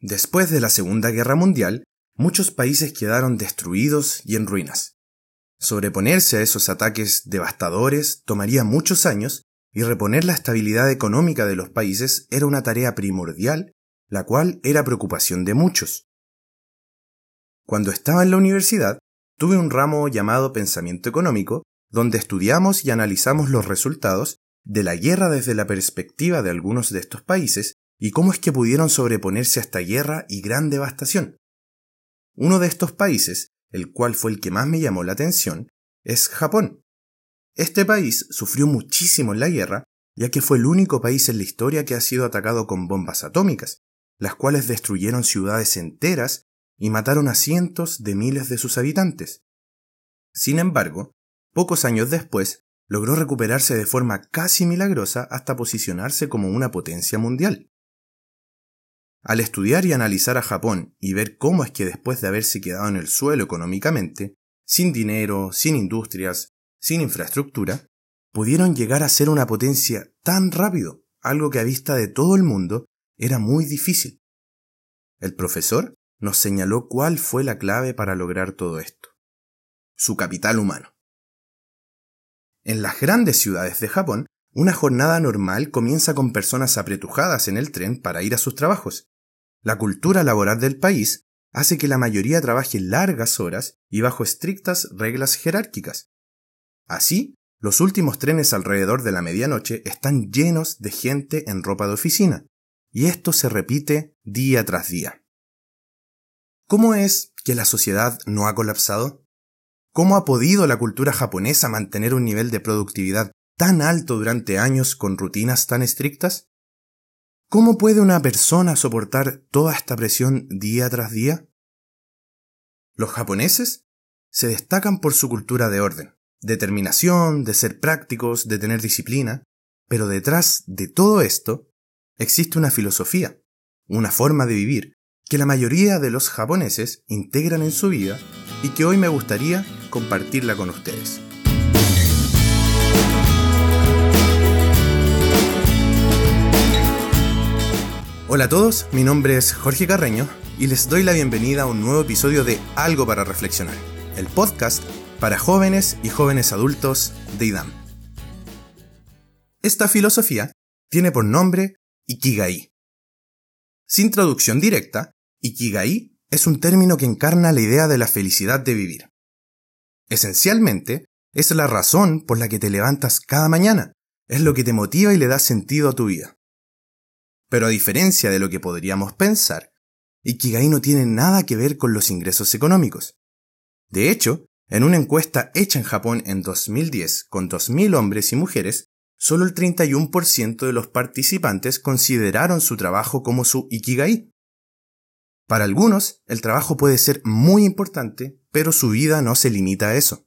Después de la Segunda Guerra Mundial, muchos países quedaron destruidos y en ruinas. Sobreponerse a esos ataques devastadores tomaría muchos años y reponer la estabilidad económica de los países era una tarea primordial, la cual era preocupación de muchos. Cuando estaba en la universidad, tuve un ramo llamado Pensamiento Económico, donde estudiamos y analizamos los resultados de la guerra desde la perspectiva de algunos de estos países y cómo es que pudieron sobreponerse a esta guerra y gran devastación. Uno de estos países, el cual fue el que más me llamó la atención, es Japón. Este país sufrió muchísimo en la guerra, ya que fue el único país en la historia que ha sido atacado con bombas atómicas, las cuales destruyeron ciudades enteras y mataron a cientos de miles de sus habitantes. Sin embargo, pocos años después, logró recuperarse de forma casi milagrosa hasta posicionarse como una potencia mundial. Al estudiar y analizar a Japón y ver cómo es que después de haberse quedado en el suelo económicamente, sin dinero, sin industrias, sin infraestructura, pudieron llegar a ser una potencia tan rápido, algo que a vista de todo el mundo era muy difícil. El profesor nos señaló cuál fue la clave para lograr todo esto. Su capital humano. En las grandes ciudades de Japón, una jornada normal comienza con personas apretujadas en el tren para ir a sus trabajos, la cultura laboral del país hace que la mayoría trabaje largas horas y bajo estrictas reglas jerárquicas. Así, los últimos trenes alrededor de la medianoche están llenos de gente en ropa de oficina, y esto se repite día tras día. ¿Cómo es que la sociedad no ha colapsado? ¿Cómo ha podido la cultura japonesa mantener un nivel de productividad tan alto durante años con rutinas tan estrictas? ¿Cómo puede una persona soportar toda esta presión día tras día? Los japoneses se destacan por su cultura de orden, determinación, de ser prácticos, de tener disciplina, pero detrás de todo esto existe una filosofía, una forma de vivir, que la mayoría de los japoneses integran en su vida y que hoy me gustaría compartirla con ustedes. Hola a todos, mi nombre es Jorge Carreño y les doy la bienvenida a un nuevo episodio de Algo para Reflexionar, el podcast para jóvenes y jóvenes adultos de IDAM. Esta filosofía tiene por nombre Ikigai. Sin traducción directa, Ikigai es un término que encarna la idea de la felicidad de vivir. Esencialmente, es la razón por la que te levantas cada mañana, es lo que te motiva y le da sentido a tu vida. Pero a diferencia de lo que podríamos pensar, Ikigai no tiene nada que ver con los ingresos económicos. De hecho, en una encuesta hecha en Japón en 2010 con 2.000 hombres y mujeres, solo el 31% de los participantes consideraron su trabajo como su Ikigai. Para algunos, el trabajo puede ser muy importante, pero su vida no se limita a eso.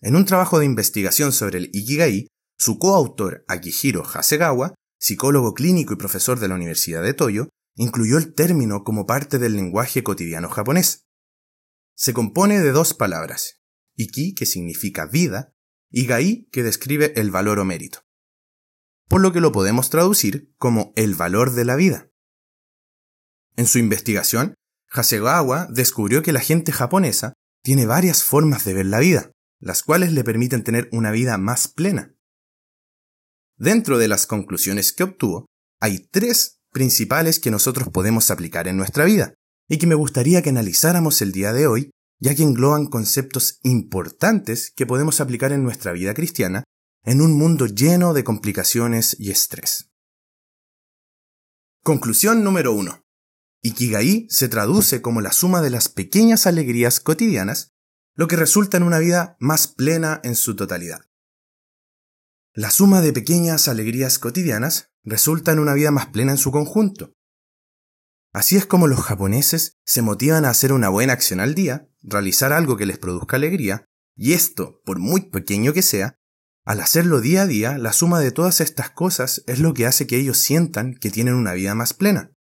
En un trabajo de investigación sobre el Ikigai, su coautor Akihiro Hasegawa psicólogo clínico y profesor de la Universidad de Toyo, incluyó el término como parte del lenguaje cotidiano japonés. Se compone de dos palabras, iki, que significa vida, y gai, que describe el valor o mérito. Por lo que lo podemos traducir como el valor de la vida. En su investigación, Hasegawa descubrió que la gente japonesa tiene varias formas de ver la vida, las cuales le permiten tener una vida más plena. Dentro de las conclusiones que obtuvo, hay tres principales que nosotros podemos aplicar en nuestra vida y que me gustaría que analizáramos el día de hoy, ya que engloban conceptos importantes que podemos aplicar en nuestra vida cristiana en un mundo lleno de complicaciones y estrés. Conclusión número 1. Ikigai se traduce como la suma de las pequeñas alegrías cotidianas, lo que resulta en una vida más plena en su totalidad. La suma de pequeñas alegrías cotidianas resulta en una vida más plena en su conjunto. Así es como los japoneses se motivan a hacer una buena acción al día, realizar algo que les produzca alegría, y esto, por muy pequeño que sea, al hacerlo día a día, la suma de todas estas cosas es lo que hace que ellos sientan que tienen una vida más plena.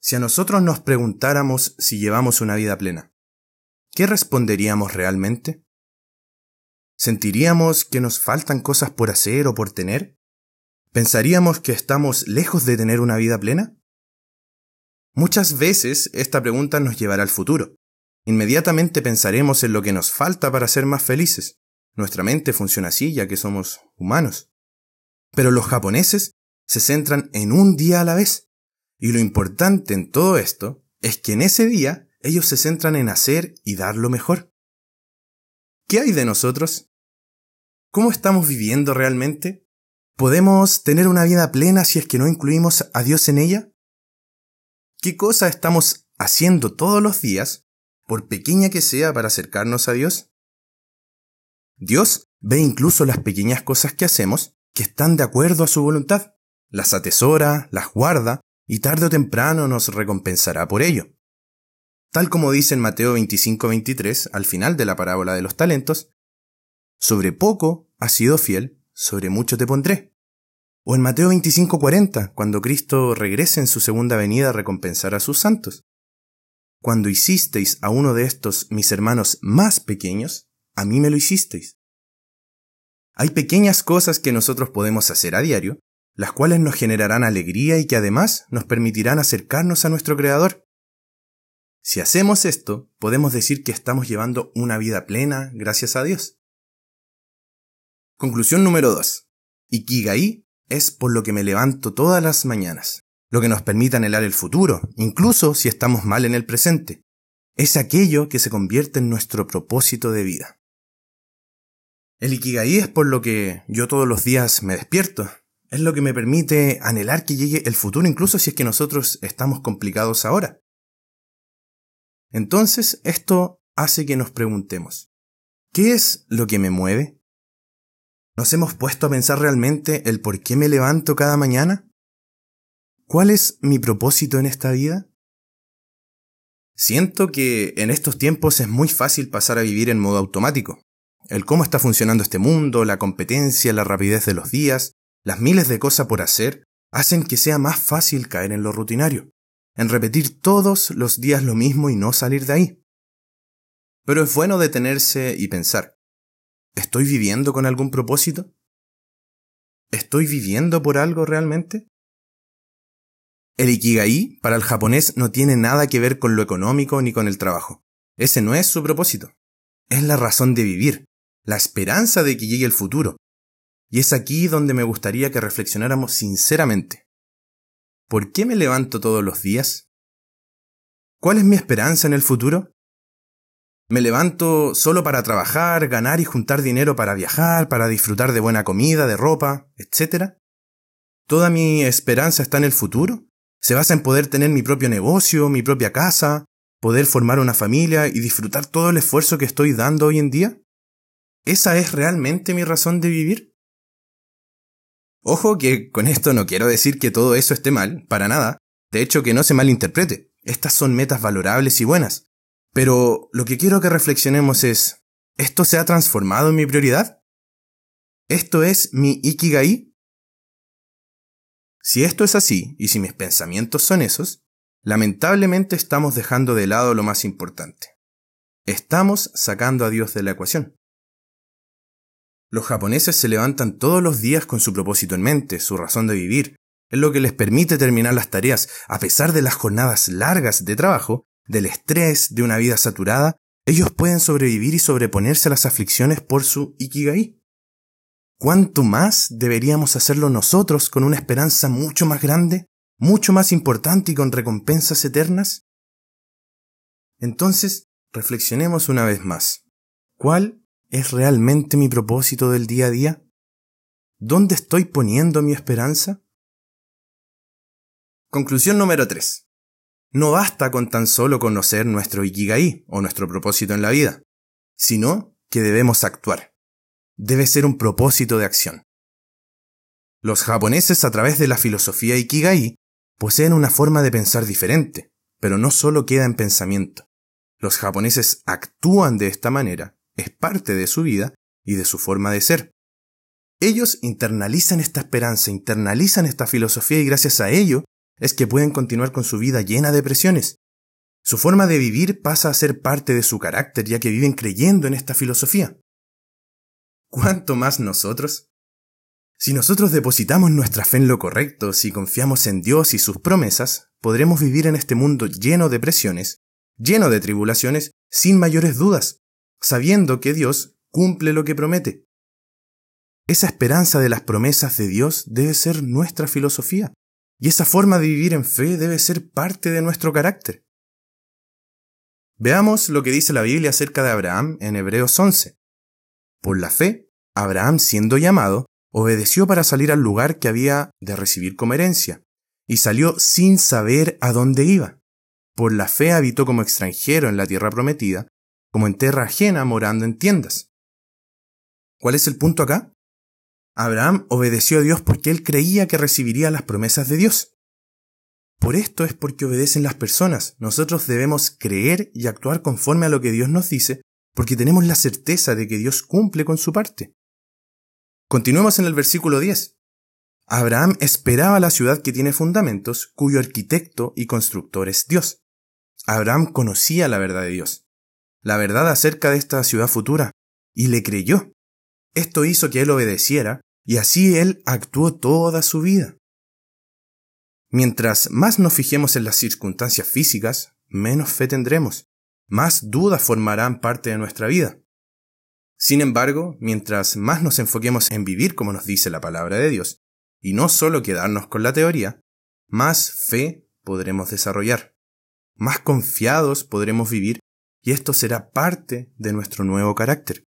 Si a nosotros nos preguntáramos si llevamos una vida plena, ¿qué responderíamos realmente? ¿Sentiríamos que nos faltan cosas por hacer o por tener? ¿Pensaríamos que estamos lejos de tener una vida plena? Muchas veces esta pregunta nos llevará al futuro. Inmediatamente pensaremos en lo que nos falta para ser más felices. Nuestra mente funciona así ya que somos humanos. Pero los japoneses se centran en un día a la vez. Y lo importante en todo esto es que en ese día ellos se centran en hacer y dar lo mejor. ¿Qué hay de nosotros? ¿Cómo estamos viviendo realmente? ¿Podemos tener una vida plena si es que no incluimos a Dios en ella? ¿Qué cosa estamos haciendo todos los días, por pequeña que sea, para acercarnos a Dios? Dios ve incluso las pequeñas cosas que hacemos que están de acuerdo a su voluntad, las atesora, las guarda y tarde o temprano nos recompensará por ello. Tal como dice en Mateo 25-23 al final de la parábola de los talentos, sobre poco has sido fiel, sobre mucho te pondré. O en Mateo 25:40, cuando Cristo regrese en su segunda venida a recompensar a sus santos. Cuando hicisteis a uno de estos mis hermanos más pequeños, a mí me lo hicisteis. Hay pequeñas cosas que nosotros podemos hacer a diario, las cuales nos generarán alegría y que además nos permitirán acercarnos a nuestro Creador. Si hacemos esto, podemos decir que estamos llevando una vida plena gracias a Dios. Conclusión número 2. Ikigai es por lo que me levanto todas las mañanas, lo que nos permite anhelar el futuro, incluso si estamos mal en el presente. Es aquello que se convierte en nuestro propósito de vida. El Ikigai es por lo que yo todos los días me despierto. Es lo que me permite anhelar que llegue el futuro, incluso si es que nosotros estamos complicados ahora. Entonces, esto hace que nos preguntemos, ¿qué es lo que me mueve? ¿Nos hemos puesto a pensar realmente el por qué me levanto cada mañana? ¿Cuál es mi propósito en esta vida? Siento que en estos tiempos es muy fácil pasar a vivir en modo automático. El cómo está funcionando este mundo, la competencia, la rapidez de los días, las miles de cosas por hacer, hacen que sea más fácil caer en lo rutinario, en repetir todos los días lo mismo y no salir de ahí. Pero es bueno detenerse y pensar, ¿Estoy viviendo con algún propósito? ¿Estoy viviendo por algo realmente? El Ikigai para el japonés no tiene nada que ver con lo económico ni con el trabajo. Ese no es su propósito. Es la razón de vivir, la esperanza de que llegue el futuro. Y es aquí donde me gustaría que reflexionáramos sinceramente. ¿Por qué me levanto todos los días? ¿Cuál es mi esperanza en el futuro? Me levanto solo para trabajar, ganar y juntar dinero para viajar, para disfrutar de buena comida, de ropa, etc. ¿Toda mi esperanza está en el futuro? ¿Se basa en poder tener mi propio negocio, mi propia casa, poder formar una familia y disfrutar todo el esfuerzo que estoy dando hoy en día? ¿Esa es realmente mi razón de vivir? Ojo que con esto no quiero decir que todo eso esté mal, para nada. De hecho, que no se malinterprete. Estas son metas valorables y buenas. Pero lo que quiero que reflexionemos es, ¿esto se ha transformado en mi prioridad? ¿Esto es mi Ikigai? Si esto es así, y si mis pensamientos son esos, lamentablemente estamos dejando de lado lo más importante. Estamos sacando a Dios de la ecuación. Los japoneses se levantan todos los días con su propósito en mente, su razón de vivir, es lo que les permite terminar las tareas a pesar de las jornadas largas de trabajo del estrés, de una vida saturada, ellos pueden sobrevivir y sobreponerse a las aflicciones por su Ikigai. ¿Cuánto más deberíamos hacerlo nosotros con una esperanza mucho más grande, mucho más importante y con recompensas eternas? Entonces, reflexionemos una vez más. ¿Cuál es realmente mi propósito del día a día? ¿Dónde estoy poniendo mi esperanza? Conclusión número 3. No basta con tan solo conocer nuestro Ikigai o nuestro propósito en la vida, sino que debemos actuar. Debe ser un propósito de acción. Los japoneses a través de la filosofía Ikigai poseen una forma de pensar diferente, pero no solo queda en pensamiento. Los japoneses actúan de esta manera, es parte de su vida y de su forma de ser. Ellos internalizan esta esperanza, internalizan esta filosofía y gracias a ello es que pueden continuar con su vida llena de presiones. Su forma de vivir pasa a ser parte de su carácter ya que viven creyendo en esta filosofía. ¿Cuánto más nosotros? Si nosotros depositamos nuestra fe en lo correcto, si confiamos en Dios y sus promesas, podremos vivir en este mundo lleno de presiones, lleno de tribulaciones, sin mayores dudas, sabiendo que Dios cumple lo que promete. Esa esperanza de las promesas de Dios debe ser nuestra filosofía, y esa forma de vivir en fe debe ser parte de nuestro carácter. Veamos lo que dice la Biblia acerca de Abraham en Hebreos 11. Por la fe, Abraham siendo llamado, obedeció para salir al lugar que había de recibir como herencia, y salió sin saber a dónde iba. Por la fe habitó como extranjero en la tierra prometida, como en tierra ajena morando en tiendas. ¿Cuál es el punto acá? Abraham obedeció a Dios porque él creía que recibiría las promesas de Dios. Por esto es porque obedecen las personas. Nosotros debemos creer y actuar conforme a lo que Dios nos dice, porque tenemos la certeza de que Dios cumple con su parte. Continuemos en el versículo 10. Abraham esperaba la ciudad que tiene fundamentos, cuyo arquitecto y constructor es Dios. Abraham conocía la verdad de Dios, la verdad acerca de esta ciudad futura, y le creyó. Esto hizo que él obedeciera, y así él actuó toda su vida. Mientras más nos fijemos en las circunstancias físicas, menos fe tendremos, más dudas formarán parte de nuestra vida. Sin embargo, mientras más nos enfoquemos en vivir como nos dice la palabra de Dios, y no solo quedarnos con la teoría, más fe podremos desarrollar, más confiados podremos vivir, y esto será parte de nuestro nuevo carácter.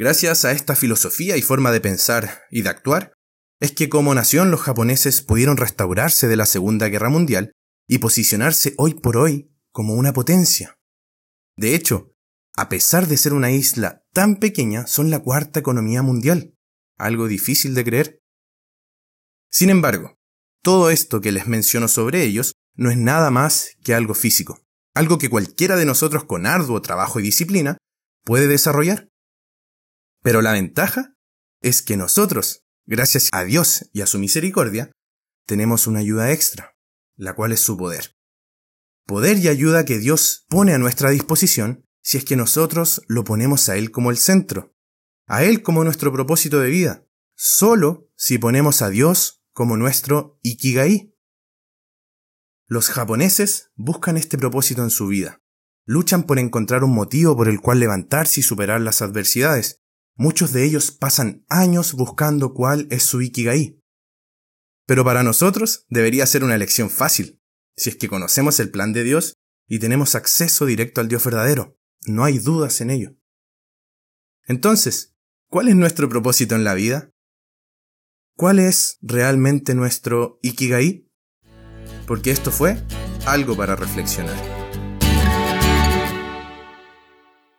Gracias a esta filosofía y forma de pensar y de actuar, es que como nación los japoneses pudieron restaurarse de la Segunda Guerra Mundial y posicionarse hoy por hoy como una potencia. De hecho, a pesar de ser una isla tan pequeña, son la cuarta economía mundial, algo difícil de creer. Sin embargo, todo esto que les menciono sobre ellos no es nada más que algo físico, algo que cualquiera de nosotros con arduo trabajo y disciplina puede desarrollar. Pero la ventaja es que nosotros, gracias a Dios y a su misericordia, tenemos una ayuda extra, la cual es su poder. Poder y ayuda que Dios pone a nuestra disposición si es que nosotros lo ponemos a Él como el centro, a Él como nuestro propósito de vida, solo si ponemos a Dios como nuestro Ikigai. Los japoneses buscan este propósito en su vida, luchan por encontrar un motivo por el cual levantarse y superar las adversidades. Muchos de ellos pasan años buscando cuál es su Ikigai. Pero para nosotros debería ser una elección fácil, si es que conocemos el plan de Dios y tenemos acceso directo al Dios verdadero. No hay dudas en ello. Entonces, ¿cuál es nuestro propósito en la vida? ¿Cuál es realmente nuestro Ikigai? Porque esto fue algo para reflexionar.